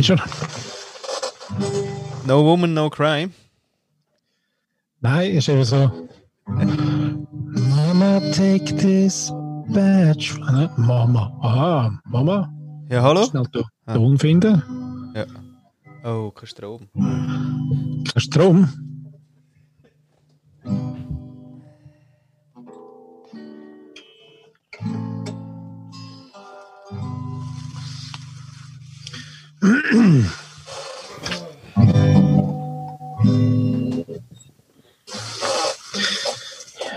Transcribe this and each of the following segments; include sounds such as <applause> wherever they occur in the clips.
ist er? No Woman, No Cry. Nein, ist eben so. Mama, take this badge. Ah, Mama. Ah, Mama. Ja, hallo? Schnell den Ah. Ton finden. Ja. Oh, kein Strom. Kein Strom. Ja,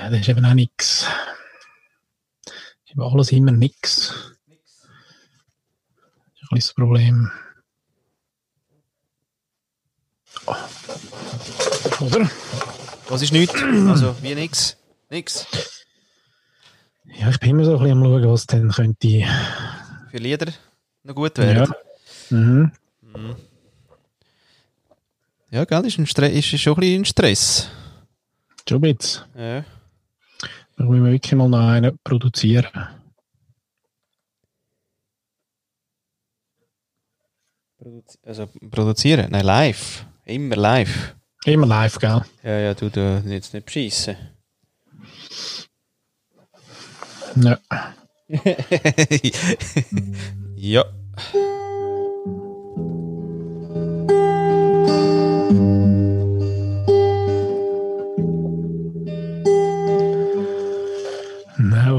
das ist eben auch ist eben alles immer nix. Das ist ein das Problem. Oder? Was ist nichts? Also, wie nix? Nix. Ja, ich bin immer so ein bisschen am schauen, was dann könnte. Für Lieder noch gut werden. Ja. Mhm. Ja, gell, ist, ein Stre ist schon ein bisschen ein Stress. Schon ein bisschen. Ja. Da müssen wir wirklich mal noch einen produzieren. Produzi also, produzieren? Nein, live. Immer live. Immer live, gell? Ja, ja, du, du jetzt nicht beschissen. Ja. <laughs> ja. <laughs>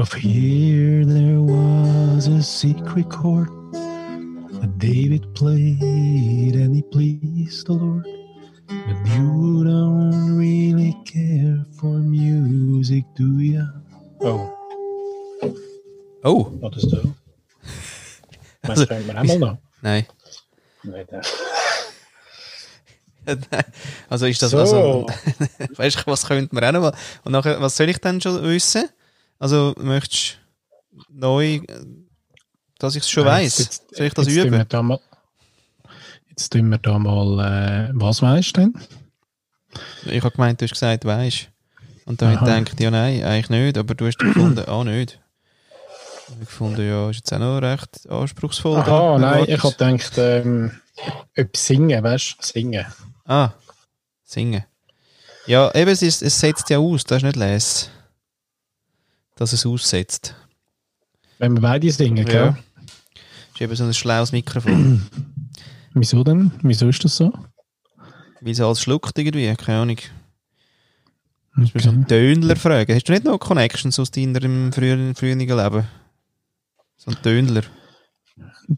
If here there was a secret chord that David played and he pleased the Lord. But you don't really care for music, do ya? Oh, Oh, wat is dat? Maar het brengt me helemaal nog. nein. Nee, dat- Also ist das So. also. <laughs> weißt du, was könnte man auch noch. Und nachher, was soll ich dann schon wissen? Also möchtest du neu, äh, dass ich es schon Nein, weiß? Soll ich das jetzt tun üben? wir da mal, jetzt tun wir da mal, äh, was weißt du denn? Ich habe gemeint, du hast gesagt, weißt. Und dann Aha. denkt ja nein, eigentlich nicht, aber du hast gefunden, ah nicht. Ich habe gefunden, ja, ist jetzt auch noch recht anspruchsvoll. Aha, da. nein, ich habe gedacht, ähm, etwas singen, weißt du? Singen. Ah, singen. Ja, eben, es, ist, es setzt ja aus, das ist nicht les. Dass es aussetzt. Wenn wir beide singen, gell? Ja. Ist eben so ein schlaues Mikrofon. <clears throat> Wieso denn? Wieso ist das so? Weil es alles schluckt irgendwie, keine Ahnung. Musst du Okay. so einen Tönler fragen. Hast du nicht noch Connections aus deinem früheren, früheren Leben? So ein Tönler.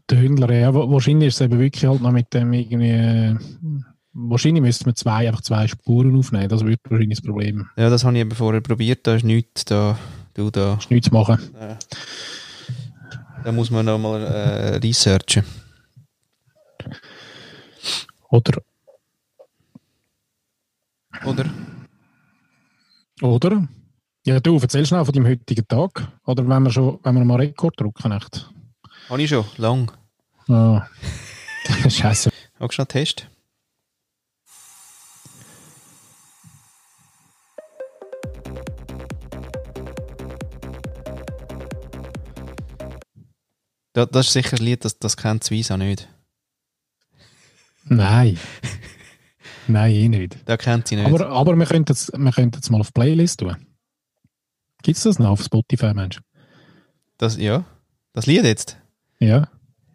Tönler, ja, wa- wahrscheinlich ist es eben wirklich halt noch mit dem irgendwie, wahrscheinlich müsste man zwei, einfach zwei Spuren aufnehmen, das wird wahrscheinlich das Problem. Ja, das habe ich eben vorher probiert, da ist nichts, da, du da. Ist nichts zu machen. Da muss man nochmal äh, researchen. Oder, Oder? oder? Ja, du, erzähl schnell von deinem heutigen Tag. Oder wenn wir schon, wenn wir mal Rekord drucken, echt. Habe ich schon, lang. Ah. <laughs> Scheiße. Hast du schon einen Test? Da, das ist sicher ein Lied, das, das kennt Swisa nicht. Nein. Nein, eh nicht. Da kennt sie nicht. Aber, aber wir könnten es wir könnten es mal auf Playlist tun. Gibt es das noch auf Spotify, Mensch? das, ja, das Lied jetzt. Ja.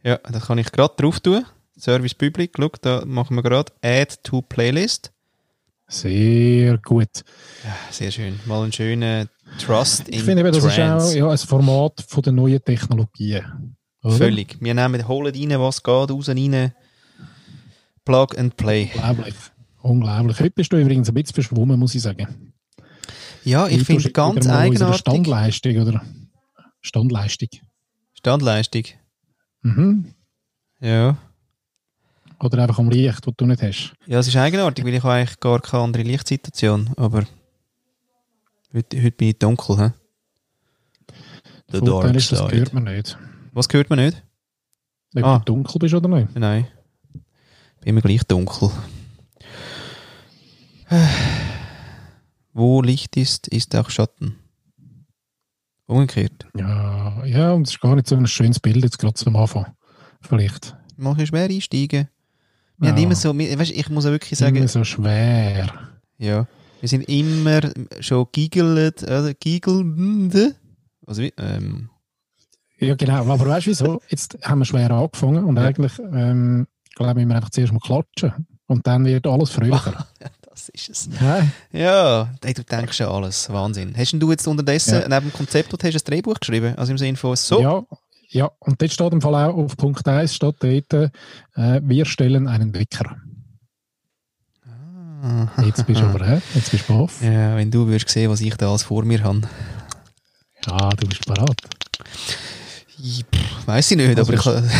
Ja, da kann ich gerade drauf tun. Service Public, schau, da machen wir gerade Add to Playlist. Sehr gut. Ja, sehr schön. Mal einen schönen Trust in Ich finde das ist Trance. auch ja, ein Format von der neuen Technologien. Oder? Völlig. Wir nehmen, holen rein, was geht, raus rein. Plug and Play. Unglaublich. Unglaublich. Heute bist du übrigens ein bisschen verschwommen, muss ich sagen. Ja, ich finde ganz eigenartig. Standleistung, oder? Standleistung. Standleistung. Mhm. Ja. Oder einfach am Licht, das du nicht hast. Ja, es ist eigenartig, weil ich habe eigentlich gar keine andere Lichtsituation, aber heute, heute bin ich dunkel, hä? Vorteil Dark ist, das Side. hört man nicht. Was hört man nicht? Ob Ah. du dunkel bist oder nicht. Nein. Bin immer gleich dunkel. <sighs> Wo Licht ist, ist auch Schatten. Umgekehrt. Ja, ja, und es ist gar nicht so ein schönes Bild jetzt gerade zum Anfang. Vielleicht. Mal ein schwer einsteigen. Wir haben Ja. immer so, weißt, ich muss auch wirklich sagen, Immer so schwer. ja, wir sind immer schon giggelt, oder giggelnde, also wie, ähm, Ja, genau. Aber weißt du wieso? Jetzt haben wir schwer angefangen und Ja. eigentlich, ähm, glaube ich, wir einfach zuerst mal klatschen. Und dann wird alles fröhlicher. <laughs> das ist es. Ja, hey, du denkst ja alles, Wahnsinn. Hast du jetzt unterdessen Ja. neben dem Konzept hast du ein Drehbuch geschrieben? Also im Sinne von so? Ja, ja, und dort steht im Fall auch auf Punkt 1 steht dort, äh, wir stellen einen Wecker. Ah. Jetzt bist du <laughs> aber, hä? Jetzt bist du baff. Ja, wenn du würdest sehen, was ich da alles vor mir habe. Ja, du bist parat. Ich, pff, Weiss ich nicht, Also aber ich kann... <laughs>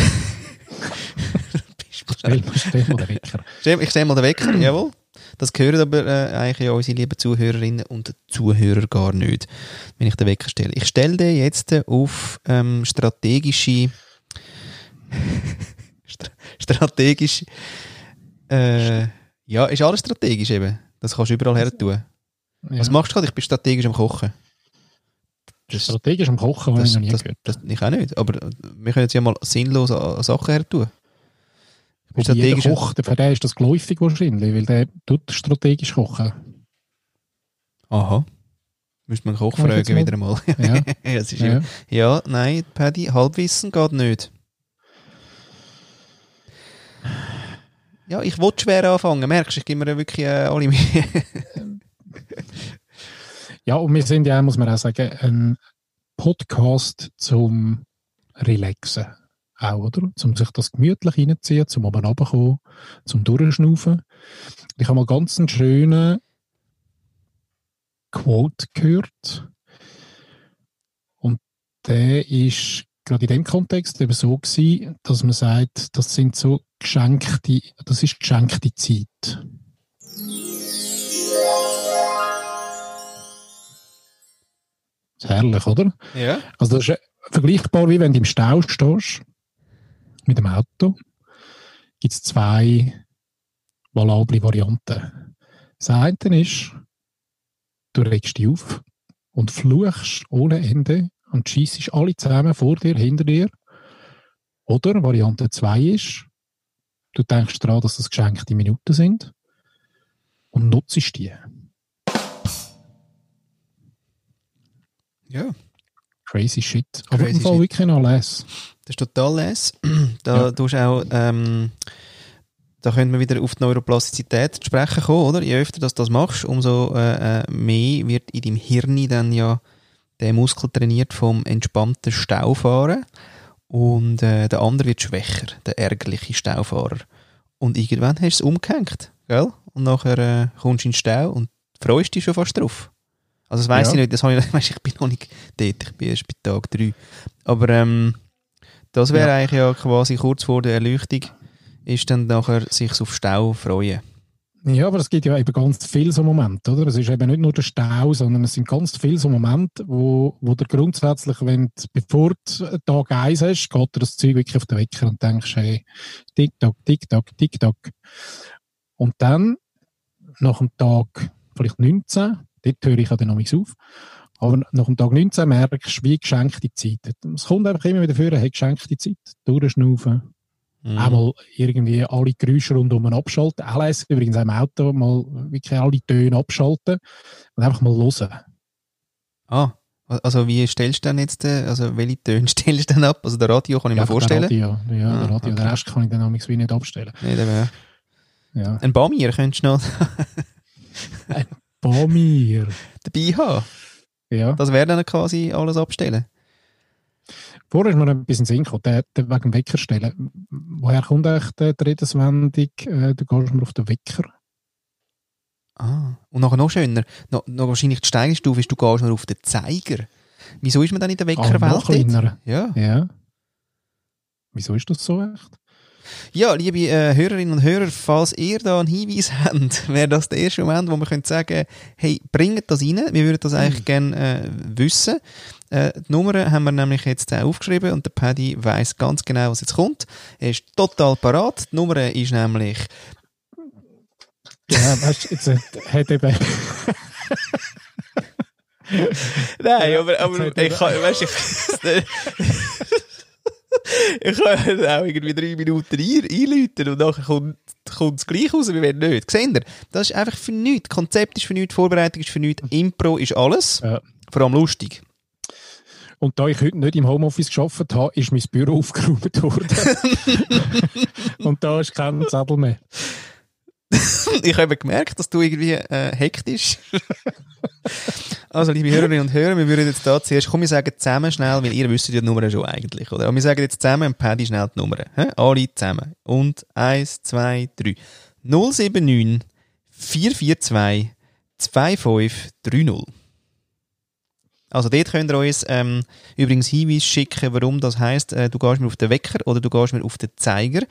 Stell, stell mal den Wecker. Ich stelle mal den Wecker, jawohl. Das gehören aber äh, eigentlich unsere lieben Zuhörerinnen und Zuhörer gar nicht, wenn ich den Wecker stelle. Ich stelle den jetzt auf ähm, strategische... <laughs> Stra strategisch... Äh, ja, ist alles strategisch eben. Das kannst du überall her tun. Was Ja. machst du gerade? Ich bin strategisch am Kochen. Das, Strategisch am Kochen habe ich das, noch nie das, gehört. das, ich auch nicht. Aber äh, wir können jetzt ja mal sinnlos Sachen her tun. Strategisch... Koch, für den ist das geläufig wahrscheinlich, weil der tut strategisch kochen. Aha. Müsste man Koch Kann fragen wieder einmal. <laughs> Ja. es ist ja. ja. ja, nein, Paddy, Halbwissen geht nicht. Ja, ich wollte schwer anfangen. Merkst du, ich gebe mir ja wirklich äh, alle Mühe. <laughs> ja, und wir sind ja, muss man auch sagen, ein Podcast zum Relaxen. Auch, oder? Zum sich das gemütlich reinziehen, zum oben runterkommen, zum Durchschnaufen. Ich habe mal ganz einen schönen Quote gehört. Und der ist gerade in dem Kontext eben so gewesen, dass man sagt, das sind so geschenkte, das ist geschenkte Zeit. Herrlich, oder? ja. Also das ist vergleichbar wie wenn du im Stau stehst mit dem Auto. Gibt es zwei valable Varianten. Das eine ist, du regst dich auf und fluchst ohne Ende und schießt alle zusammen vor dir, hinter dir. Oder Variante 2 ist, du denkst daran, dass das geschenkte Minuten sind und nutzt die. Ja, Crazy shit. Aber Crazy im Fall shit. wirklich noch les. das ist total les. <clears throat> Da Ja. tust auch, ähm, da können wir wieder auf die Neuroplastizität zu sprechen kommen, oder? Je öfter dass du das machst, umso äh, äh, mehr wird in deinem Hirn dann ja der Muskel trainiert vom entspannten Staufahren und äh, der andere wird schwächer, der ärgerliche Staufahrer. Und irgendwann hast du es umgehängt, gell? Und nachher äh, kommst du in den Stau und freust dich schon fast drauf. Also das weiss Ja. ich nicht, das habe ich, <laughs> weiss, ich bin noch nicht dort, ich bin erst bei Tag 3. Aber ähm, das wäre Ja. eigentlich ja quasi kurz vor der Erleuchtung, ist dann nachher sich auf Stau freuen. Ja, aber es gibt ja eben ganz viele so Momente, oder? Es ist eben nicht nur der Stau, sondern es sind ganz viele so Momente, wo, wo du grundsätzlich, wenn du, bevor du Tag 1 hast, geht dir das Zeug wirklich auf den Wecker und denkst, hey, tick-tock, tick-tock, tick-tock. Und dann, nach dem Tag vielleicht 19, dort höre ich ja dann noch auf, aber nach dem Tag 19 merkst du, wie geschenkte Zeit. Es kommt einfach immer wieder vor, hey, geschenkte Zeit, durchschnaufen, Mhm. Einmal irgendwie alle Geräusche rundum abschalten. LS übrigens auch im Auto mal wirklich alle Töne abschalten und einfach mal hören. Ah, also wie stellst du denn jetzt, äh, also welche Töne <laughs> stellst du denn ab? Also der Radio kann ich mir Einfach vorstellen. Der Radio, ja, Ah, der Radio. okay. Den Rest kann ich dann wie nicht abstellen. Nee, der Ja. Ein Bamier könntest du noch <laughs> <laughs> Bamir. dabei haben. Ja. Das wäre dann quasi alles abstellen. Vorher ist mir ein bisschen Sinn gekommen, der, der wegen dem Wecker stellen. Woher kommt eigentlich die Redenswendung, äh, du gehst mir auf den Wecker? Ah, und nachher noch schöner, noch, noch wahrscheinlich die Steigerstufe ist, du gehst nur auf den Zeiger. Wieso ist man dann in der Ah, Weckerwelt? noch dort? kleiner. ja. Ja. Wieso ist das so echt? Ja, liebe äh, Hörerinnen und Hörer, falls ihr da einen Hinweis <laughs> habt, wäre das der erste Moment, wo wir können sagen hey, bringt das rein, wir würden das eigentlich gerne äh, wissen. Äh, die Nummern haben wir nämlich jetzt äh, aufgeschrieben und der Paddy weiß ganz genau, was jetzt kommt. Er ist total parat. Die Nummer ist nämlich Ja, weißt du, jetzt äh, hat eben. <laughs> Nein, aber, aber ich kann, weißt ich, <laughs> ich kann auch irgendwie drei Minuten ein, einläuten und nachher kommt kommt es gleich raus, wie wenn nicht. Seht ihr? Das ist einfach für nichts. Konzept ist für nichts, Vorbereitung ist für nichts, Impro ist alles. Ja. Vor allem lustig. Und da ich heute nicht im Homeoffice geschafft habe, ist mein Büro <laughs> aufgeräumt worden. <laughs> Und da ist kein Zettel mehr. <laughs> ich habe gemerkt, dass du irgendwie äh, hektisch. Also, liebe Hörerinnen und Hörer, wir würden jetzt da zuerst, komm, wir sagen zusammen schnell, weil ihr wisst ja die Nummer schon eigentlich, oder? Aber wir sagen jetzt zusammen und Paddy schnell die Nummer. Hä? Alle zusammen. Und eins, zwei, drei. 079 442 2530. Also dort könnt ihr uns ähm, übrigens Hinweis schicken, warum das heisst, äh, du gehst mir auf den Wecker oder du gehst mir auf den Zeiger.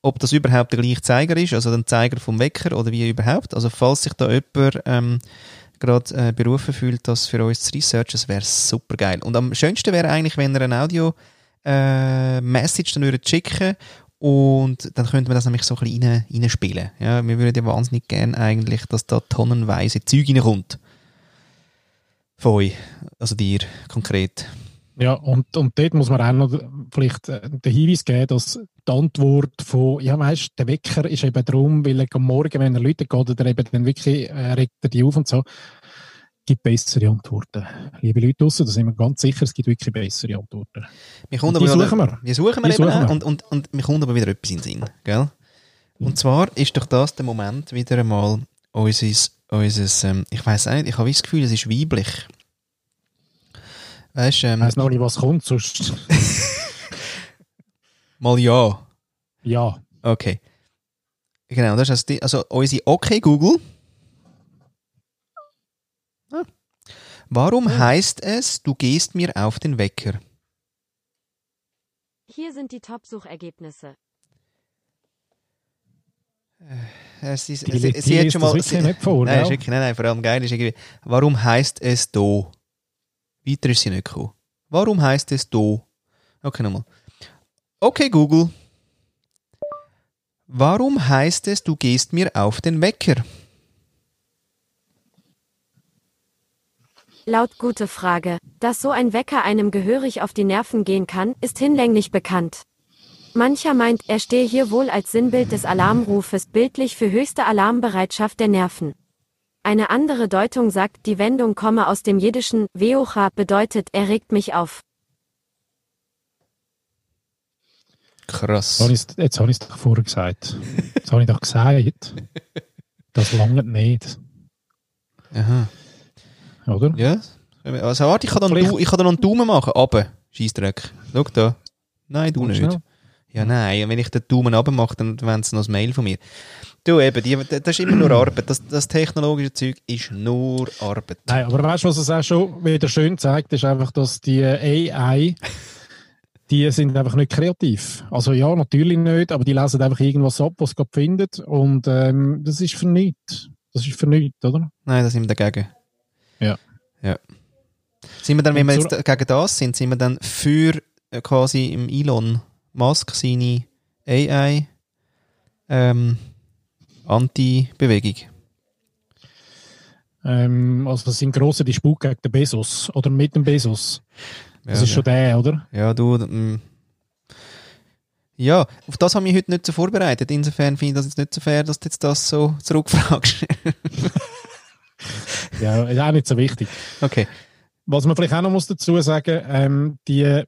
Ob das überhaupt der gleiche Zeiger ist, also der Zeiger vom Wecker oder wie überhaupt. Also falls sich da jemand ähm, gerade äh, berufen fühlt, das für uns zu researchen, wäre super geil. Und am schönsten wäre eigentlich, wenn ihr ein Audio äh, dann würdet schicken und dann könnte man das nämlich so ein bisschen rein, reinspielen. Ja, wir würden ja wahnsinnig gerne eigentlich, dass da tonnenweise Zeug reinkommt. Von euch, also dir konkret. Ja, und, und dort muss man auch noch vielleicht äh, den Hinweis geben, dass die Antwort von, ja weißt, der Wecker ist eben darum, weil er am Morgen, wenn er Leute geht, oder eben dann wirklich äh, regt er die auf und so, gibt bessere Antworten. Liebe Leute draussen, da sind wir ganz sicher, es gibt wirklich bessere Antworten. Wir kommen Die suchen wir. Wir suchen wir Die eben suchen wir. und, und, und mir kommt aber wieder etwas in den Sinn, gell? Und zwar ist doch das der Moment wieder einmal unseres, unseres ähm, ich weiß nicht, ich habe das Gefühl, es ist weiblich. Weißt du, Ich ähm, weiss noch nicht, was kommt, sonst, <laughs> mal ja. ja. Okay. Genau, das ist also, also unsere Okay Google. Ah. Warum heißt es, du gehst mir auf den Wecker? Hier sind die Top-Suchergebnisse. Es ist, Die, sie, die, sie die hat schon mal. Sie, nicht vor, nein, nein, nein, vor allem geil ist irgendwie, warum heißt es do? Weiter ist sie nicht gekommen. Warum heißt es do? Okay, nochmal. Okay, Google. Warum heißt es, du gehst mir auf den Wecker? Laut gute Frage. Dass so ein Wecker einem gehörig auf die Nerven gehen kann, ist hinlänglich bekannt. Mancher meint, er stehe hier wohl als Sinnbild des Alarmrufes bildlich für höchste Alarmbereitschaft der Nerven. Eine andere Deutung sagt, die Wendung komme aus dem jiddischen Weocha bedeutet, er regt mich auf. Krass. Jetzt habe ich es doch vorher gesagt. Jetzt habe ich doch gesagt. Das lange nicht. Aha. Oder? Ja. Also warte, ich kann dann, ich kann dann noch einen Daumen machen. Aber, Scheissdreck. Schau da. Nein, du nicht. schnell. Ja, nein. Und wenn ich den Daumen runter mache, dann wollen sie noch ein Mail von mir. Du eben, die, das ist immer nur Arbeit. Das, das technologische Zeug ist nur Arbeit. Nein, aber weißt du, was es auch schon wieder schön zeigt, ist einfach, dass die AI, die sind einfach nicht kreativ. Also ja, natürlich nicht, aber die lesen einfach irgendwas ab, was sie gerade findet. Und ähm, das ist für nichts. Das ist für nichts, oder? Nein, da sind wir dagegen. Ja. Ja. Sind wir dann, wenn wir jetzt gegen das sind, sind wir dann für äh, quasi im Elon Musk seine AI ähm, Anti-Bewegung? Ähm, also das sind grosse Disput gegen den Bezos oder mit dem Bezos. Das Ja, ist schon der, oder? Ja, du. mm. Ja, auf das haben wir heute nicht so vorbereitet. Insofern finde ich das jetzt nicht so fair, dass du jetzt das so zurückfragst. <laughs> Ja, ist auch nicht so wichtig. okay. Was man vielleicht auch noch muss dazu sagen, ähm, die,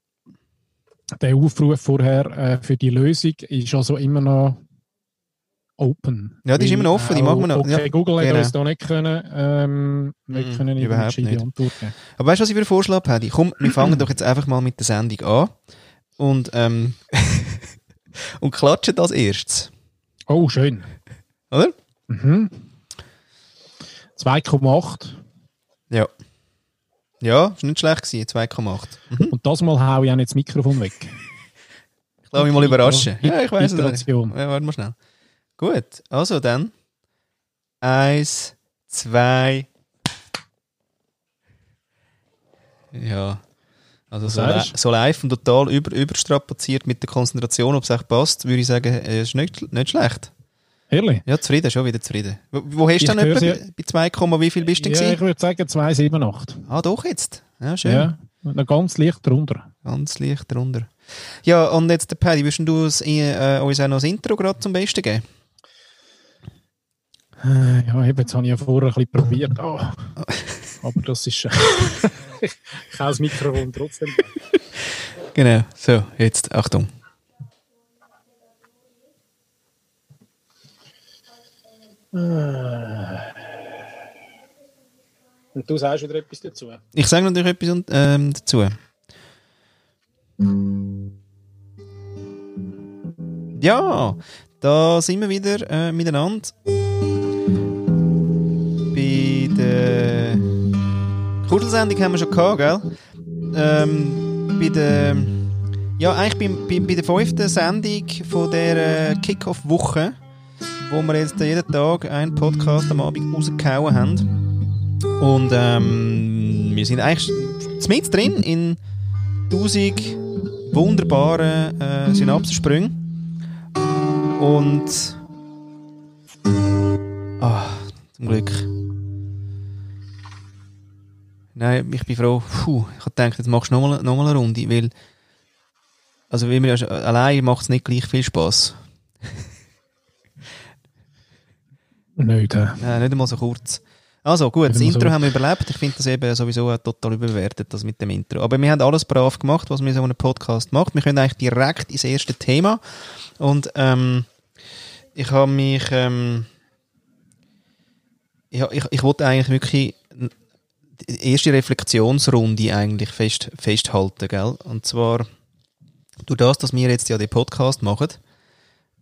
der Aufruf vorher äh, für die Lösung ist also immer noch open. Ja, die ist immer noch offen, die machen wir noch. Okay, Ja, Google hat genau. uns da nicht können, ähm, nicht Mhm, können überhaupt nicht. Antwort geben. Aber weißt du, was ich wieder vorschlage, Paddy? Komm, wir fangen doch jetzt einfach mal mit der Sendung an. Und, ähm, <laughs> und klatschen das erstes. Oh, schön. Oder? Mhm. 2,8. Ja. Ist nicht schlecht gewesen, 2,8. Mhm. Und das Mal hau ich auch nicht das Mikrofon weg. <laughs> Ich lasse mich mal überraschen. Ja, ich weiß es nicht. Ja, warte mal schnell. Gut, also dann. Eins, zwei. Ja. Also so, li so live und total über, überstrapaziert mit der Konzentration, ob es echt passt, würde ich sagen, äh, ist nicht, nicht schlecht. Ehrlich? Ja, zufrieden, schon wieder zufrieden. Wo, wo hast du höre etwa? Bei 2, wie viel bist du denn? Ja, ich würde sagen 2,78. ah, doch jetzt. Ja, schön. Ja, noch ganz leicht drunter. Ganz leicht drunter. Ja, und jetzt, der Paddy, würdest du uns, äh, uns auch noch das Intro gerade zum Besten geben? Äh, ja, eben, jetzt habe ich ja vorher ein bisschen probiert. Oh. <laughs> Aber das ist. Äh, <laughs> ich habe das Mikrofon trotzdem. Genau, so, jetzt Achtung. Und du sagst wieder etwas dazu. Ich sage natürlich etwas ähm, dazu. Ja, da sind wir wieder äh, miteinander. Bei der Kuschelsendung haben wir schon gehabt, gell? Ähm, bei der, ja, eigentlich bei, bei, bei der fünften Sendung von der äh, Kick-Off-Woche, wo wir jetzt jeden Tag einen Podcast am Abend rausgehauen haben. Und ähm, wir sind eigentlich mit drin in 1000 wunderbaren äh, Synapsensprüngen. Und. Ah, zum Glück. Nein, ich bin froh. Puh, ich habe gedacht, jetzt machst du nochmal noch mal eine Runde, weil. Also, wie mir ja allein macht es nicht gleich viel Spaß. Nicht, äh. Nein, nicht einmal so kurz. Also gut, das Intro so. haben wir überlebt. Ich finde das eben sowieso total überbewertet, das mit dem Intro. Aber wir haben alles brav gemacht, was man in so einem Podcast macht. Wir können eigentlich direkt ins erste Thema. Und ähm, ich habe mich... Ähm, ich, ich, ich wollte eigentlich wirklich die erste Reflexionsrunde eigentlich fest, festhalten, gell? Und zwar durch das, dass wir jetzt ja den Podcast machen,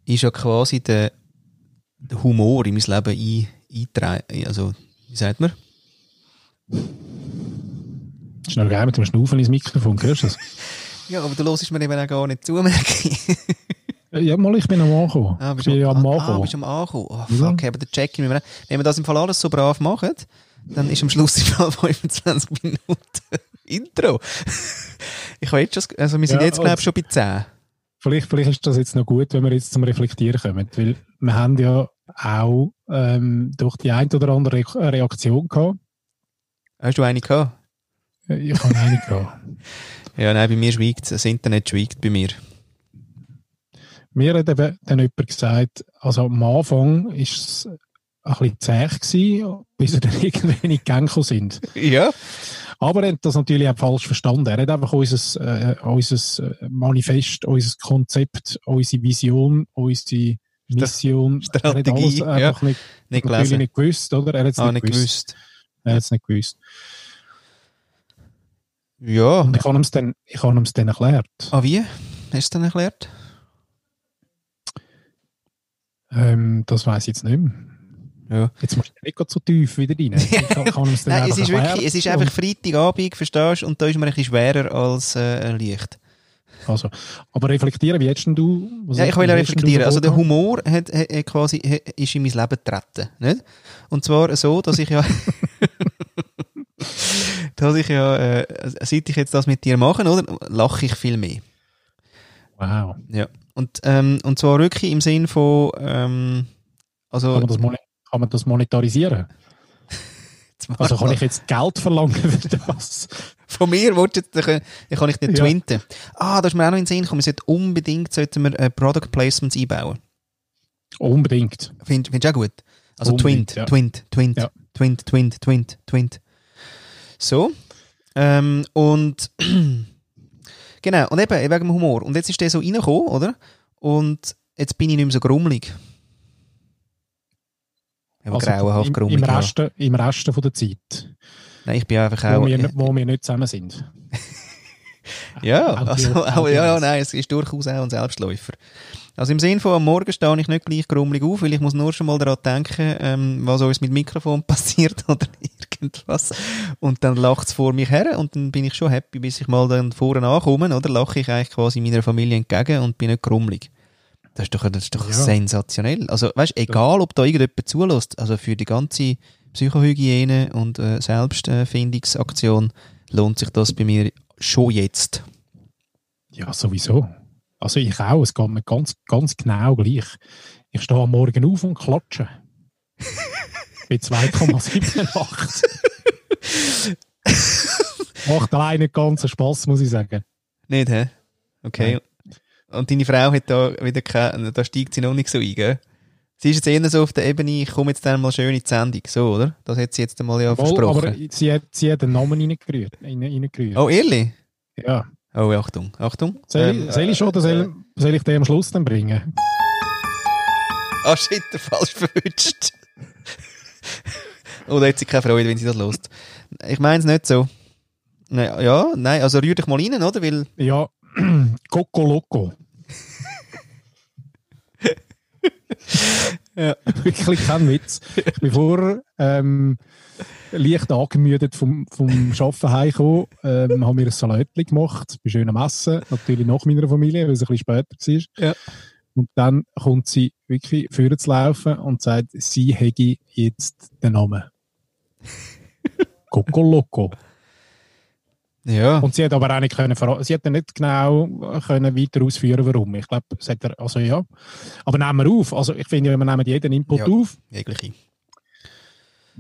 ist ja quasi der Humor in mein Leben ein, eingetragen. Also, wie sagt man? Schnell geil mit dem Schnaufen ins Mikrofon, hörst du das? <laughs> Ja, aber du hörst mir eben auch gar nicht zu, <laughs> merke ich. Äh, Ja, mal, ich bin am Ankommen. Ah, ich bin ja am ah, ah, Ankommen. bist am Ankommen. Oh, Ja. fuck, aber der Check wenn wir das im Fall alles so brav machen, dann ist am Schluss im Fall <laughs> 25 Minuten Intro. ich habe jetzt schon, also wir sind Ja, jetzt, glaube ich, schon bei 10. Vielleicht, vielleicht ist das jetzt noch gut, wenn wir jetzt zum Reflektieren kommen, weil wir haben ja auch ähm, durch die ein oder andere Re Reaktion gehabt. Hast du eine gehabt? Äh, Ich habe eine gehabt. <laughs> Ja, nein, bei mir schweigt das Internet schweigt bei mir. Mir hat eben dann jemand gesagt, also am Anfang war es ein bisschen zäh, gewesen, bis wir dann <laughs> irgendwie in die Gänge sind. Ja. Aber er hat das natürlich auch falsch verstanden. Er hat einfach unser, äh, unser Manifest, unser Konzept, unsere Vision, unsere Mission, <laughs> Strategie, er hat alles ja. einfach nicht, Nicht natürlich nicht gewusst, oder? Er hat es ah, nicht, nicht gewusst. gewusst. Er hat es nicht gewusst. Ja. Und ich habe ihm es dann, ich habe ihm es dann erklärt. Ah, wie? Hast du es dann erklärt? Ähm, das weiß ich jetzt nicht mehr. Ja. Jetzt musst du nicht so tief wieder rein. <laughs> Nein, es ist wirklich, es ist einfach Freitagabend, verstehst du? Und da ist man ein bisschen schwerer als äh, leicht. Also, aber reflektieren, wie hättest denn du? Ja, ich will reflektieren. Also der Humor hat, hat, hat quasi, hat, ist in mein Leben getreten. Nicht? Und zwar so, dass ich ja, <laughs> dass ich ja, äh, seit ich jetzt das mit dir mache, oder, lache ich viel mehr. Wow. Ja. Und, ähm, und zwar wirklich im Sinn von, ähm, also, Kann man das, moni- kann man das monetarisieren? <laughs> Also kann ich jetzt Geld verlangen für das? Von mir dann dann kann ich nicht Ja. twinten. Ah, da ist mir auch noch in den Sinn gekommen, wir sollten unbedingt sollten wir, äh, Product Placements einbauen. Unbedingt. Find- Findest du auch gut? Also Unbedingt, Twint, ja. Twint, Twint, Ja. Twint, Twint, Twint, Twint. So. Ähm, und <clears throat> genau, und eben wegen dem Humor. Und jetzt ist der so reingekommen, oder? Und jetzt bin ich nicht mehr so grummelig. Ja, grauenhaft Also im, im, ja. Resten, Im Resten von der Zeit, Nein, ich bin einfach auch. wo, wir, wo wir nicht zusammen sind. <laughs> Ja, Auch also, auch aber ja, ja, nein, es ist durchaus auch ein Selbstläufer. Also im Sinn von am Morgen stehe ich nicht gleich grummelig auf, weil ich muss nur schon mal daran denken, ähm, was uns mit Mikrofon <laughs> passiert oder irgendwas. Und dann lacht es vor mich her und dann bin ich schon happy, bis ich mal dann vorne ankomme, oder lache ich eigentlich quasi meiner Familie entgegen und bin nicht grummelig. Das ist doch, das ist doch Ja. sensationell. Also, weißt, egal, ob da irgendjemand zulässt, also für die ganze Psychohygiene und äh, Selbstfindungsaktion lohnt sich das bei mir schon jetzt. Ja, sowieso. Also ich auch, es geht mir ganz, ganz genau gleich. Ich stehe am Morgen auf und klatsche. <laughs> Bei 2,78. <laughs> Macht allein nicht ganz so Spass, muss ich sagen. Nicht, hä? Okay. Und deine Frau hat da wieder keine, da steigt sie noch nicht so ein, gell? Sie ist jetzt eher so auf der Ebene, ich komme jetzt dann mal schön in die Sendung, so, oder? Das hat sie jetzt einmal ja Wohl, versprochen. aber sie hat, sie hat den Namen reingerührt. rein- reingerührt. oh, ehrlich? Ja. Oh, Achtung, Achtung. Soll, Ähm, ich, soll ich schon oder soll, soll ich den am Schluss dann bringen? Ah, shit, der falsch verwünscht. Oder hat sie keine Freude, wenn sie das lost. Ich meine es nicht so. Ja, nein, also rühr dich mal rein, oder? Weil, Ja, <clears throat> Coco Loco. Ja. <laughs> Wirklich kein Witz. Ich bin vorher ähm, leicht angemüdet vom, vom Arbeiten heimgekommen, ähm, habe mir ein Salatli gemacht, bei schönem Essen, natürlich nach meiner Familie, weil es ein bisschen später war. Ja. Und dann kommt sie wirklich vorne zu laufen und sagt, sie hätte jetzt den Namen. <laughs> Coco Loco. Ja, Und sie hat aber auch nicht können, sie hat nicht genau können weiter ausführen, warum. Ich glaube, es hat er, also ja. Aber nehmen wir auf. Also ich finde, wir nehmen jeden Input Ja. auf. jegliche.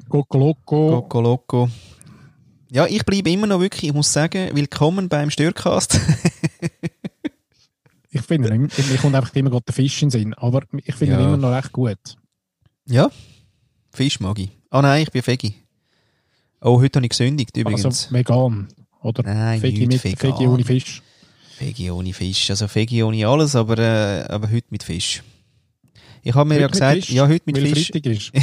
Coco Loco. Coco Loco. Ja, ich bleibe immer noch wirklich, ich muss sagen, willkommen beim Störcast. <laughs> Ich finde, ihn- mir kommt einfach immer der Fisch in den Sinn. Aber ich finde ihn Ja. immer noch recht gut. ja, Fisch mag ich. Ah nein, ich bin Veggie. Oh, heute habe ich gesündigt übrigens. Also vegan. Oder Nein, nicht mit vegan. Veggie ohne Fisch. Veggie ohne Fisch. Also Veggie ohne alles, aber, äh, aber heute mit Fisch. Ich habe mir Heute ja gesagt, Fisch, ja, heute mit weil Fisch. Freitag ist. <laughs>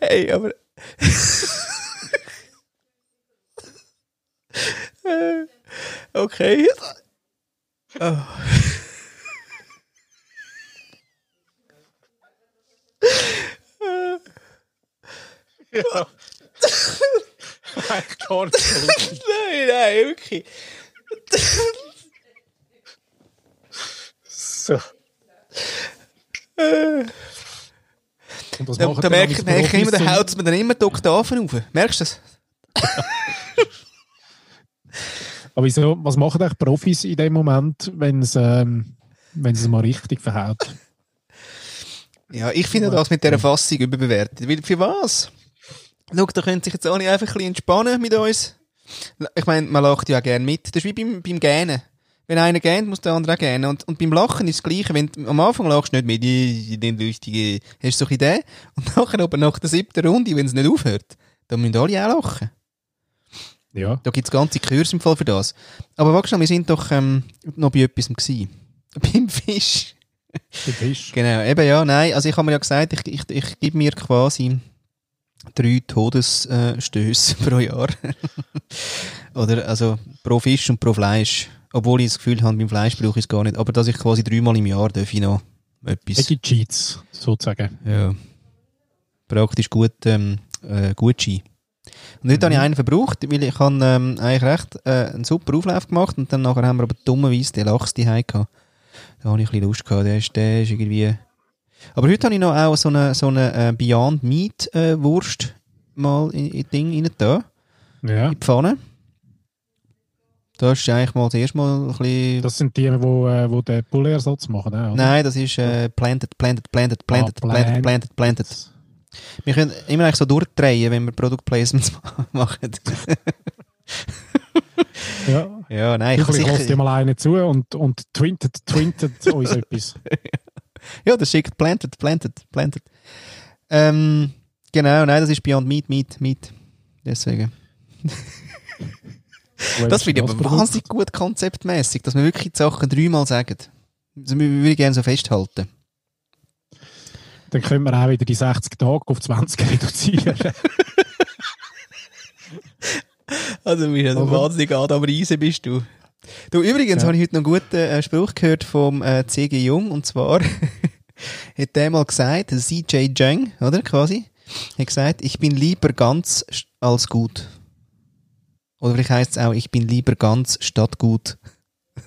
Hey, aber. <laughs> Okay. Oh. <laughs> nein, nein, wirklich. so. Und das Da, da merke, ich immer, da haut es mir dann immer die Oktaven auf. Merkst du das? <laughs> Aber wieso, was machen eigentlich Profis in dem Moment, wenn es ähm, wenn es mal richtig verhaut? Ja, ich finde das mit dieser Fassung überbewertet. Weil für was? Schau, da können sich jetzt alle einfach ein bisschen entspannen mit uns. Ich meine, man lacht ja auch gerne mit. Das ist wie beim, beim Gähnen. Wenn einer gähnt, muss der andere auch gähnen. Und, und beim Lachen ist das Gleiche. Wenn du am Anfang lachst du nicht mit, «Ih, den lustige, hast du so eine Idee? Und nachher aber nach der siebten Runde, wenn es nicht aufhört, dann müssen alle auch lachen. Ja. Da gibt es ganze Kurse im Fall für das. Aber warte schnell, wir sind doch ähm, noch bei etwas gewesen. <laughs> Beim Fisch. Der Fisch. Genau, eben ja, nein, also ich habe mir ja gesagt, ich, ich, ich gebe mir quasi drei Todesstöße <laughs> pro Jahr. Oder, also pro Fisch und pro Fleisch. Obwohl ich das Gefühl habe, beim Fleisch brauche ich es gar nicht. Aber dass ich quasi dreimal im Jahr darf ich noch etwas. Veggie Cheats, sozusagen. Ja. Praktisch gut, ähm, äh, Gutschein. Und heute habe ich einen verbraucht, weil ich habe ähm, eigentlich recht äh, einen super Auflauf gemacht und dann nachher haben wir aber dummerweise den Lachs die gehabt. Da habe ich ein bisschen Lust gehabt, der ist, der ist irgendwie... Aber heute habe ich noch auch so eine, so eine äh, Beyond Meat äh, Wurst mal in, in Ding rein da, Ja. in die Pfanne. Da ist eigentlich mal das erste Mal ein bisschen... Das sind die, wo, äh, wo den Pullerersatz machen, äh, oder? Nein, das ist äh, planted, planted, planted, planted, Ah, planted, planted, planted. Wir können immer eigentlich so durchdrehen, wenn wir Produktplacements <laughs> machen. Ja. ja, nein, ich Ich lasse dir mal einen zu und, und twintet, twintet uns <laughs> etwas. <laughs> Ja, das schickt planted, planted, planted. Ähm, genau, nein, das ist Beyond Meat, Meat, Meat. Deswegen. Das finde ich aber wahnsinnig gut konzeptmäßig, dass wir wirklich die Sachen dreimal sagen. Das würde ich gerne so festhalten. Dann können wir auch wieder die 60 Tage auf 20 <laughs> reduzieren. Also, ein Aber- wahnsinnig Adam Riese bist du. Du, übrigens Ja. habe ich heute noch einen guten äh, Spruch gehört vom äh, C.G. Jung, und zwar <laughs> hat der mal gesagt, C.J. Jung, oder, quasi, hat gesagt, ich bin lieber ganz als gut. Oder vielleicht heisst es auch, ich bin lieber ganz statt gut. <laughs>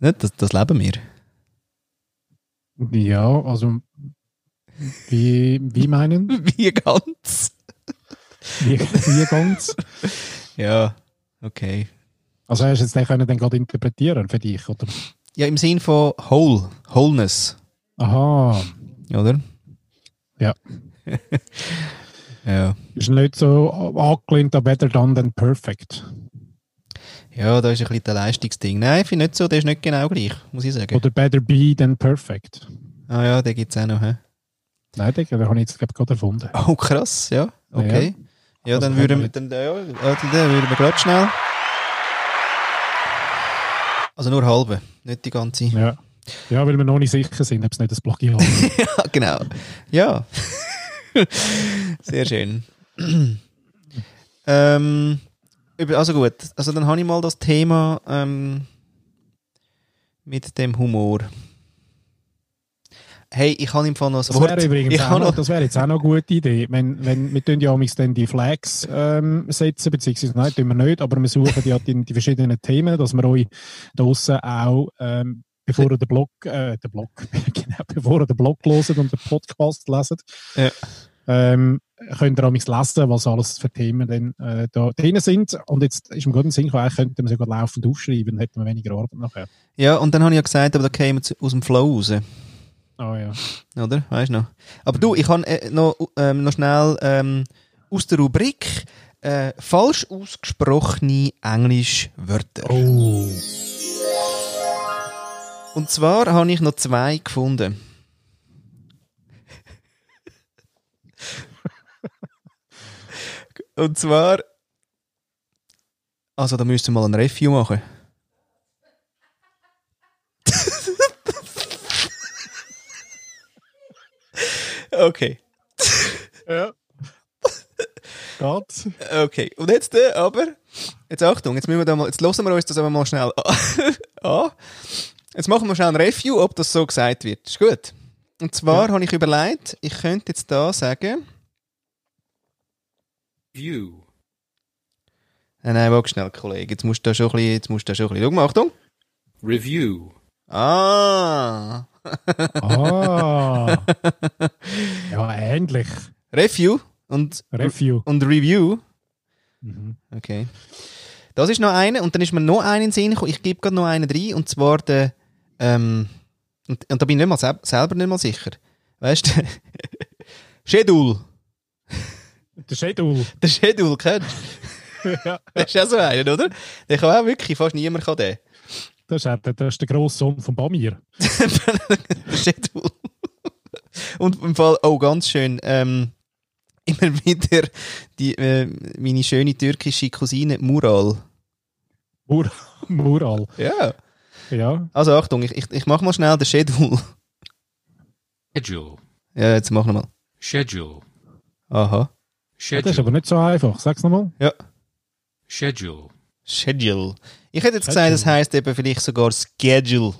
Nicht? Das, das leben wir. ja, also wie, wie meinen? <laughs> Wie ganz. Wie, wie ganz? Ja, okay. Also hast du jetzt den können dann gerade interpretieren für dich, oder? Ja, im Sinn von whole, wholeness, Aha, oder? Ja. <laughs> ja. ist nicht so angelehnt an better done than perfect. Ja, da ist ein bisschen das Leistungsding. Nein, ich finde nicht so, der ist nicht genau gleich, muss ich sagen. Oder Better Be Than Perfect. Ah ja, den gibt es auch noch. He? Nein, den, den habe ich jetzt gerade erfunden. Oh, krass, ja. Okay. Ja, Also dann würden wir, dann, ja, ja, dann würden wir gerade schnell. Also nur halbe, nicht die ganze. Ja. ja, weil wir noch nicht sicher sind, ob es nicht das Plagiat ist. <laughs> Ja, genau. Ja. Sehr schön. ähm, also gut, also dann habe ich mal das Thema ähm, mit dem Humor. Hey, ich habe im Fall noch ein Das wäre übrigens ich auch noch, das wäre jetzt auch noch eine gute Idee. Wenn, wenn, wir tun ja amigs dann die Flags ähm, setzen, beziehungsweise nein, tun wir nicht, aber wir suchen ja die, die verschiedenen Themen, dass wir euch draussen auch, ähm, bevor ihr den Blog, äh, den Blog, <laughs> genau, bevor ihr den Blog loset und den Podcast leset, Ja. ähm, könnt ihr amigs lesen, was alles für Themen dann, äh, da drin sind. Und jetzt ist gerade ein Sinn eigentlich könnten wir sogar laufend aufschreiben, dann hätten wir weniger Arbeit nachher. ja, und dann habe ich ja gesagt, aber da kämen wir aus dem Flow raus. Ah ja. Oder? Weißt du noch? Aber du, ich habe äh, noch, ähm, noch schnell ähm, aus der Rubrik äh, falsch ausgesprochene Englischwörter. Oh. Und zwar habe ich noch zwei gefunden. <laughs> Und zwar. Also, da müsst ihr mal ein Review machen. Okay. Ja. Geht. Okay. Und jetzt äh, aber. Jetzt Achtung, jetzt müssen wir da mal. Jetzt hören wir uns das aber mal schnell an. <laughs> Jetzt machen wir schnell ein Review, ob das so gesagt wird. Ist gut. Und zwar habe ich überlegt, ich könnte jetzt da sagen. View. Nein, nein, warte schnell, Kollege. Jetzt musst du da schon ein bisschen, jetzt musst du da schon ein bisschen. Schau mal, Achtung. Review. Ah. Ah. <laughs> ja, ähnlich. Review und, Review. und Review. Mhm. Okay. Das ist noch eine und dann ist mir noch einen in den Sinn gekommen. Ich gebe gerade noch einen rein und zwar der, ähm, und, und da bin ich nicht mal sel selber nicht mal sicher. Weißt du? <laughs> Schedule. Der Schedule. Der Schedule, kennst du? <laughs> ja, Das ist auch so einer, oder? Den kann auch wirklich, fast niemand kann den. Das, ist, der- das ist der grosse Sohn von Bamir. <laughs> Schedule. Und im Fall, oh, ganz schön, ähm, immer wieder die, äh, meine schöne türkische Cousine Mural. Mur Mural. Ja. Ja. Also Achtung, ich, ich, ich mach mal schnell den Schedule. Schedule. Ja, jetzt mach nochmal. Schedule. Aha. ja. Das ist Schedule. aber nicht so einfach. Sag's nochmal. Ja. Schedule. Schedule. Ich hätte jetzt gesagt, das heisst eben vielleicht sogar Schedule.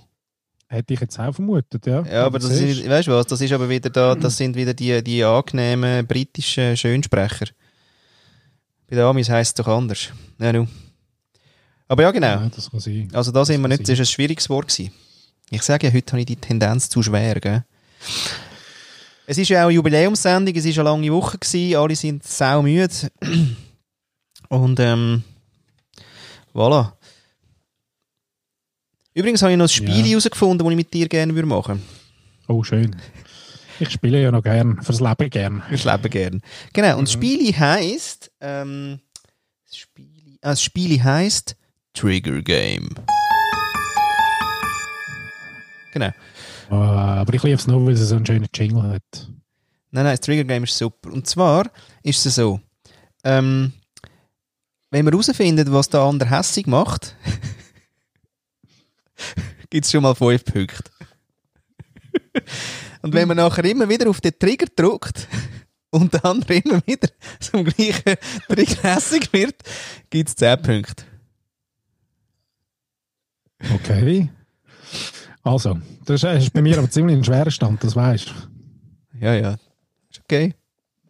Hätte ich jetzt auch vermutet, ja. Ja, aber das siehst ist, weißt du was, das ist aber wieder da, <clears throat> das sind wieder die, die angenehmen britischen Schönsprecher. Bei den Amis heisst es doch anders. Ja, nu. Aber ja, genau. Ja, das kann sein. Also da sind wir nicht, das ist ein schwieriges Wort gewesen. Ich sage ja, heute habe ich die Tendenz zu schwer, gell? Es ist ja auch eine Jubiläumssendung, es ist eine lange Woche gewesen, alle sind sau müde. <clears throat> Und ähm, voilà. Übrigens habe ich noch ein Spiel Ja. herausgefunden, das ich mit dir gerne würde machen Oh, schön. Ich spiele ja noch gern, fürs Leben gern. Ich lebe gern. Genau, und das Spiel heisst, ähm, das Spiel, ah, das Spiel heisst Trigger Game. Genau. Ah, aber ich liebe es nur, weil es so einen schönen Jingle hat. Nein, nein, das Trigger Game ist super. Und zwar ist es so, ähm, wenn man herausfindet, was der andere hässig macht, <laughs> gibt es schon mal fünf Punkte. Und wenn man nachher immer wieder auf den Trigger drückt und der andere immer wieder zum gleichen Trigger hässig wird, gibt es zehn Punkte. Okay. Also, das ist, bei mir aber ziemlich ein schwerer Stand, das weißt du. Ja, ja. Ist okay.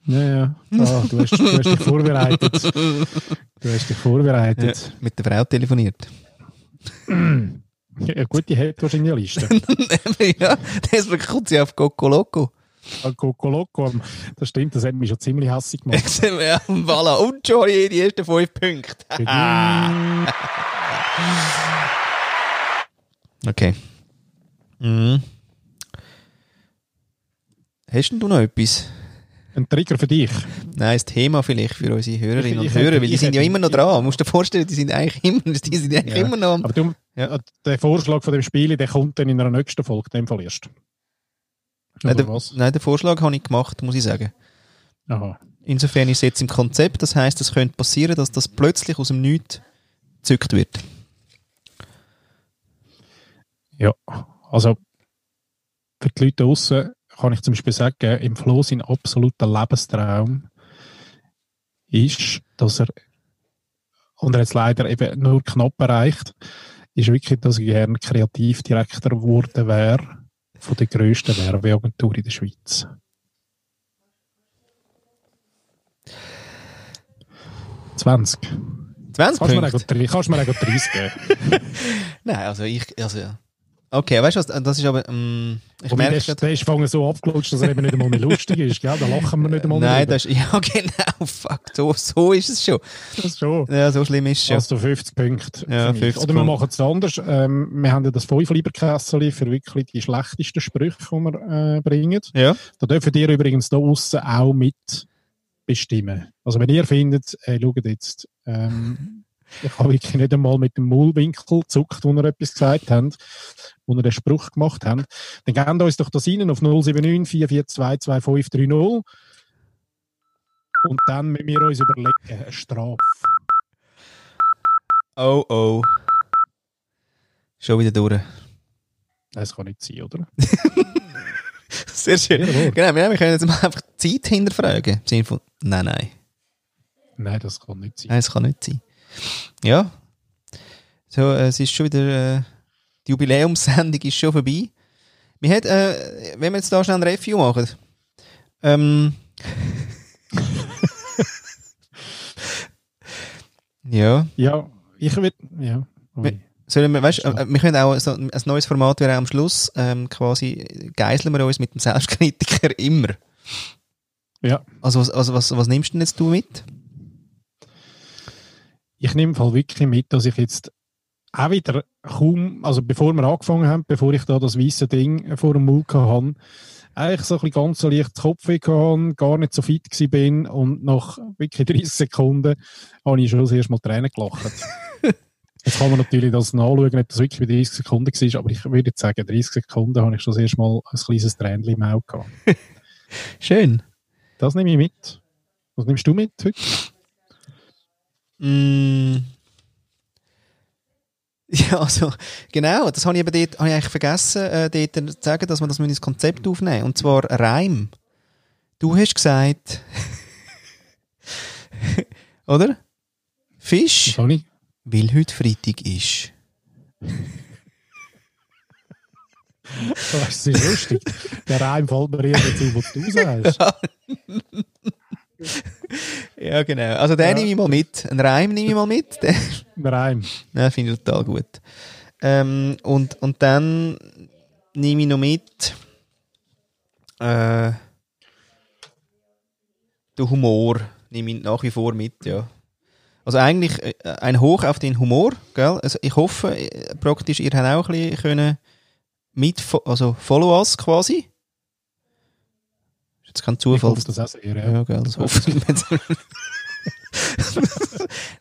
Ja, ja. Ah, du, hast, du hast dich vorbereitet. Du hast dich vorbereitet. Mit der Frau telefoniert. <clears throat> Ja. gut, die hat wahrscheinlich eine Liste. <laughs> ja, deswegen kommt sie auf Coco Loco. Ah, Coco Loco, das stimmt, das hat mich schon ziemlich hässlich gemacht. <laughs> ja, voilà. Und schon die ersten fünf Punkte. <laughs> Okay. Mhm. Hast denn du noch etwas? Ein Trigger für dich. Nein, das Thema vielleicht für unsere Hörerinnen und Hörer, weil die sind ja immer noch dran. Du musst dir vorstellen, die sind eigentlich immer, die sind eigentlich Ja. immer noch am Aber du, Ja. der Vorschlag von dem Spiel, der kommt dann in einer nächsten Folge, dem Fall erst. Nein, Oder der, was? nein, den Vorschlag habe ich gemacht, muss ich sagen. Aha. Insofern ist es jetzt im Konzept, das heißt, es könnte passieren, dass das plötzlich aus dem Nichts gezückt wird. Ja, also für die Leute draussen kann ich zum Beispiel sagen, im Flo sein absoluter Lebenstraum ist, dass er, und er hat es leider eben nur knapp erreicht, ist wirklich, dass er gerne Kreativdirektor geworden wäre von der grössten Werbeagentur in der Schweiz. Zwanzig. 20 Kannst du mir Punkte? auch drei- kannst du mir auch 30 geben? <laughs> Nein, also ich, also, okay, weißt du was, das ist aber, ähm, ich Wobei, merke der, der ist vorhin so abgelutscht, dass er eben nicht einmal mehr lustig ist. Gell? Da lachen wir nicht einmal mehr Nein, das ist, <laughs> ja genau, fuck, so, so ist es schon. Das schon. Ja, so schlimm ist es schon. Also 50 Punkte. Ja, für mich. 50 Oder wir machen es anders. Ähm, wir haben ja das 5 lieber Kessel für wirklich die schlechtesten Sprüche, die wir äh, bringen. Ja, Da dürft ihr übrigens da außen auch mit bestimmen. Also wenn ihr findet, äh, schaut jetzt, ähm, <laughs> ich habe wirklich nicht einmal mit dem Maulwinkel gezuckt, wo ihr etwas gesagt habt, wo ihr den Spruch gemacht habt, dann gebt uns doch das rein auf 079 442 2530 und dann müssen wir uns überlegen, eine Strafe. oh oh. Schon wieder durch. Das kann nicht sein, oder? <laughs> Sehr schön. Jawohl. Genau, wir wir können jetzt mal einfach die Zeit hinterfragen. Im Sinne von, nein, nein, Nein, das kann nicht sein. nein, es kann nicht sein. Ja. So, äh, es ist schon wieder, äh, die Jubiläumssendung ist schon vorbei. Wir hätten, äh, wenn wir jetzt da schnell ein Review machen, ähm, <laughs> ja, Ja, ich würde. Ja. Sollen wir, weißt, äh, wir können auch so ein neues Format wäre auch am Schluss, ähm, quasi geiseln wir uns mit dem Selbstkritiker immer. Ja. Also, was, also was, was nimmst du denn jetzt du mit? Ich nehme Fall wirklich mit, dass ich jetzt auch wieder kaum, also bevor wir angefangen haben, bevor ich da das weiße Ding vor dem Mund hatte, eigentlich so ein bisschen ganz so leicht Kopfweh hatte, gar nicht so fit bin und nach wirklich <laughs> 30 Sekunden habe ich schon das erste Mal Tränen gelacht. <laughs> Jetzt kann man natürlich das nachschauen, ob das wirklich bei 30 Sekunden war, aber ich würde jetzt sagen, 30 Sekunden habe ich schon das erste Mal ein kleines Tränchen im Auge gehabt. <laughs> Schön. Das nehme ich mit. Was nimmst du mit heute? Mm. <laughs> Ja, also, genau, das habe ich eben dort, habe ich eigentlich vergessen, äh, dort zu sagen, dass wir das ins Konzept aufnehmen Und zwar Reim. Du hast gesagt, <laughs> oder? Fisch, ich. weil heute Freitag ist. Das ist lustig. Der Reim fällt mir eher zu, was du sagst. <laughs> Ja, genau. Also den Ja. nehme ich mal mit. Ein Reim nehme ich mal mit. <laughs> Der Reim. Ja, finde ich total gut. Ähm, und, und dann nehme ich noch mit äh, den Humor nehme ich nach wie vor mit, ja. Also eigentlich äh, ein Hoch auf den Humor, gell? Also ich hoffe, äh, praktisch, ihr habt auch ein bisschen können mit, also follow us quasi. Ist jetzt kein Ich Zufall. hoffe das auch sehr. Ja. Ja, gell, das hoffen wir. <laughs>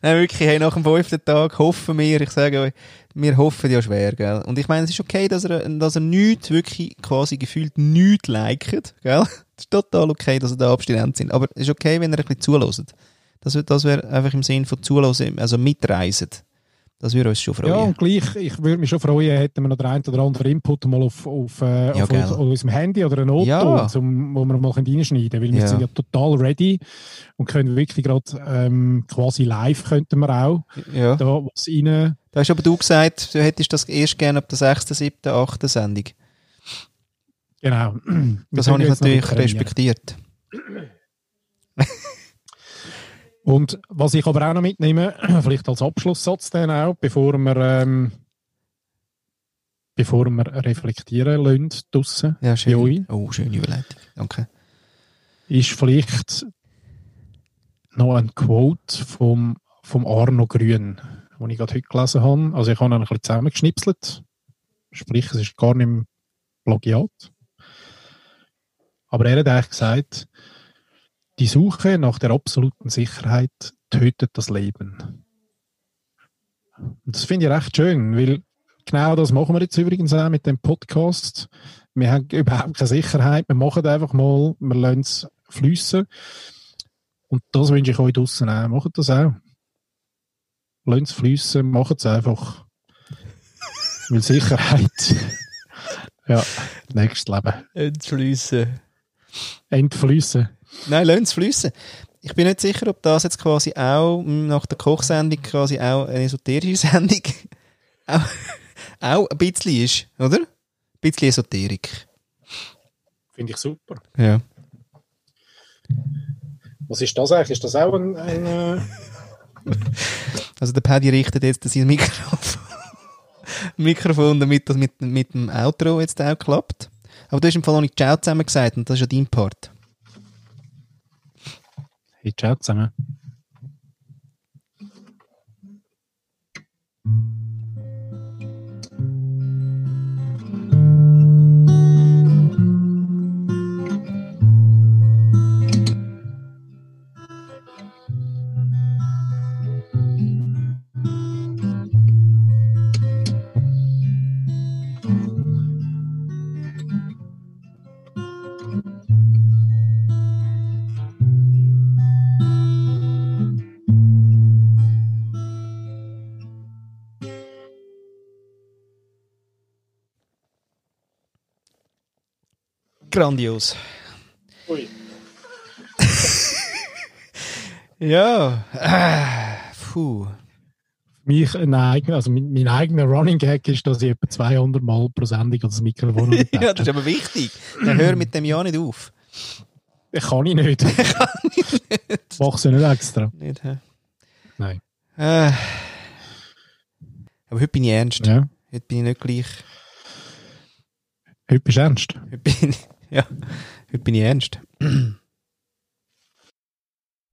Nein, wirklich, hey, nach dem fünften Tag hoffen wir, ich sage euch, wir hoffen ja schwer, gell. Und ich meine, es ist okay, dass er, dass er nichts, wirklich quasi gefühlt nichts liket, gell. Es ist total okay, dass er da abstinent sind. Aber es ist okay, wenn er ein bisschen zulässt. Das, das wäre einfach im Sinn von zulassen, also mitreisen. Das würde uns schon freuen. Ja, und gleich, ich würde mich schon freuen, hätten wir noch den einen oder anderen Input mal auf, auf, äh, Ja, auf, auf unserem Handy oder ein Auto, Ja. zum, wo wir mal reinschneiden können, weil wir Ja. sind ja total ready und können wirklich gerade ähm, quasi live könnten wir auch ja. da was rein. Da hast aber du gesagt, du hättest das erst gerne ab der 6., 7., 8. Sendung. Genau. <clears throat> Wir Das habe ich natürlich respektiert. <clears throat> Und was ich aber auch noch mitnehme, <clears throat> vielleicht als Abschlusssatz dann auch, bevor wir, ähm, bevor wir reflektieren lassen draussen, Ja, bei schön. euch, Oh, schöne Überleitung. Danke. ist vielleicht noch ein Quote vom, vom Arno Grün, den ich gerade heute gelesen habe. Also ich habe ihn ein bisschen zusammengeschnipselt. Sprich, es ist gar nicht im Plagiat. Aber er hat eigentlich gesagt, Die Suche nach der absoluten Sicherheit tötet das Leben. Und das finde ich recht schön, weil genau das machen wir jetzt übrigens auch mit dem Podcast. Wir haben überhaupt keine Sicherheit, wir machen einfach mal, wir lassen es fliessen. Und das wünsche ich euch draussen auch. Macht das auch. Lasst es fliessen, macht es einfach. <laughs> Weil Sicherheit, ja, nächstes Leben. Entfließen. Entfliessen. Nein, lass es fließen. Ich bin nicht sicher, ob das jetzt quasi auch nach der Kochsendung quasi auch eine esoterische <laughs> Sendung auch, auch ein bisschen ist, oder? Ein bisschen Esoterik. Finde ich super. Ja. Was ist das eigentlich? Ist das auch ein, ein äh, <laughs> Also der Paddy richtet jetzt sein Mikrofon, <laughs> Mikrofon, damit das mit, mit dem Outro jetzt auch klappt. Aber du hast im Fall noch nicht Ciao zusammen gesagt und das ist ja dein Part. Hey, ciao zusammen. Grandios. Ui. <laughs> Ja. Ah, puh. Mich, ein eigen- also mein, mein eigener Running Gag ist, dass ich etwa 200 Mal pro Sendung das Mikrofon <laughs> ja, das ist aber wichtig. Dann hör mit dem ja nicht auf. Das kann ich nicht. <laughs> Mach's ja nicht extra. Nicht, hä? Nein. Äh. Aber heute bin ich ernst. Ja. Heute bin ich nicht gleich. Heute bist du ernst. Heute bin ich, ja, heute bin ich ernst.